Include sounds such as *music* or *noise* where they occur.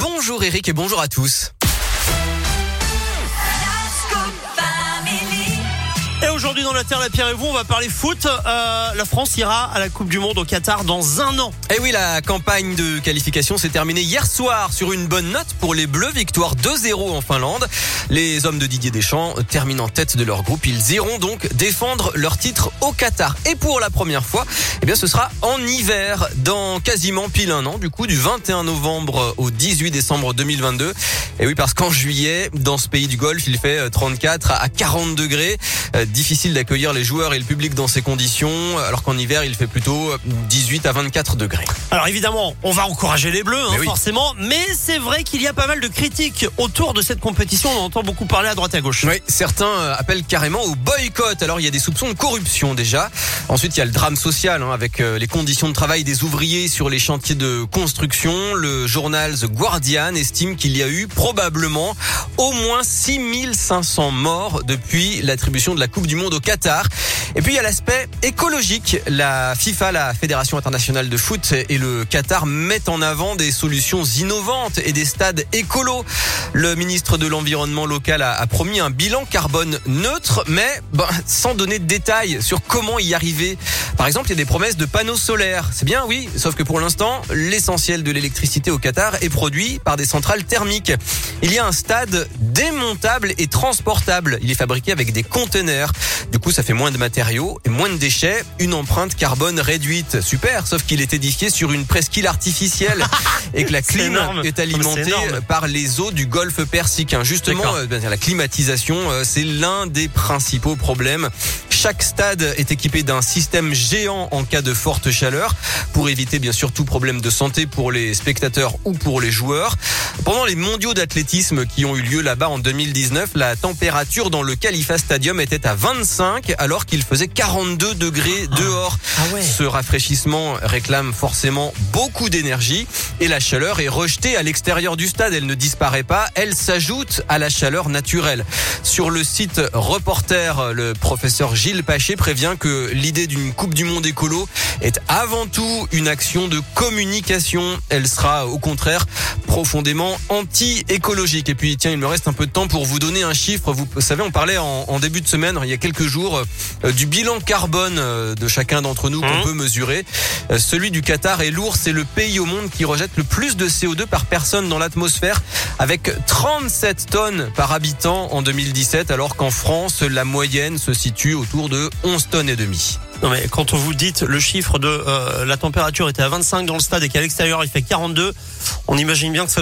Bonjour Eric et bonjour à tous. Aujourd'hui dans la Terre, la Pierre et vous, on va parler foot. Euh, la France ira à la Coupe du Monde au Qatar dans un an. Et oui, la campagne de qualification s'est terminée hier soir sur une bonne note pour les Bleus, victoire 2-0 en Finlande. Les hommes de Didier Deschamps terminent en tête de leur groupe. Ils iront donc défendre leur titre au Qatar. Et pour la première fois, eh bien, ce sera en hiver, dans quasiment pile un an, du coup, du 21 novembre au 18 décembre 2022. Et oui, parce qu'en juillet, dans ce pays du Golfe, il fait 34 à 40 degrés. Euh, difficile d'accueillir les joueurs et le public dans ces conditions, alors qu'en hiver, il fait plutôt 18 à 24 degrés. Alors évidemment, on va encourager les Bleus, hein, oui. forcément, mais c'est vrai qu'il y a pas mal de critiques autour de cette compétition. On entend beaucoup parler à droite et à gauche. Oui, certains euh, appellent carrément au boycott. Alors il y a des soupçons de corruption déjà. Ensuite il y a le drame social hein, avec euh, les conditions de travail des ouvriers sur les chantiers de construction. Le journal The Guardian estime qu'il y a eu probablement au moins 6500 morts depuis l'attribution de la Coupe du Monde au Qatar. Et puis il y a l'aspect écologique. La FIFA, la Fédération internationale de foot et le Qatar mettent en avant des solutions innovantes et des stades écolos. Le ministre de l'Environnement local a, promis un bilan carbone neutre, mais ben, sans donner de détails sur comment y arriver. Par exemple, il y a des promesses de panneaux solaires. C'est bien, oui, sauf que pour l'instant, l'essentiel de l'électricité au Qatar est produit par des centrales thermiques. Il y a un stade démontable et transportable. Il est fabriqué avec des conteneurs. Du coup, ça fait moins de matériaux et moins de déchets. Une empreinte carbone réduite. Super, sauf qu'il est édifié sur une presqu'île artificielle *laughs* et que la clim est alimentée C'est énorme. par les eaux du golfe Persique. hein. Justement, euh, la climatisation, euh, c'est l'un des principaux problèmes. Chaque stade est équipé d'un système géant en cas de forte chaleur pour éviter bien sûr tout problème de santé pour les spectateurs ou pour les joueurs. Pendant les mondiaux d'athlétisme qui ont eu lieu là-bas en 2019, la température dans le Khalifa Stadium était à 25 alors qu'il faisait 42 degrés dehors. Ah ouais. Ce rafraîchissement réclame forcément beaucoup d'énergie et la chaleur est rejetée à l'extérieur du stade. Elle ne disparaît pas, elle s'ajoute à la chaleur naturelle. Sur le site Reporter, le professeur Gilles Paché prévient que l'idée d'une Coupe du Monde écolo est avant tout une action de communication. Elle sera au contraire profondément anti-écologique. Et puis tiens, il me reste un peu de temps pour vous donner un chiffre. Vous savez, on parlait en, en début de semaine, il y a quelques jours, euh, du bilan carbone euh, de chacun d'entre nous qu'on Mhm. peut mesurer. Euh, Celui du Qatar est lourd, c'est le pays au monde qui rejette le plus de CO2 par personne dans l'atmosphère, avec 37 tonnes par habitant en 2017, alors qu'en France, la moyenne se situe autour de 11 tonnes et demie. Non mais quand vous dites le chiffre de euh, la température était à 25 dans le stade et qu'à l'extérieur il fait 42, on imagine bien que ça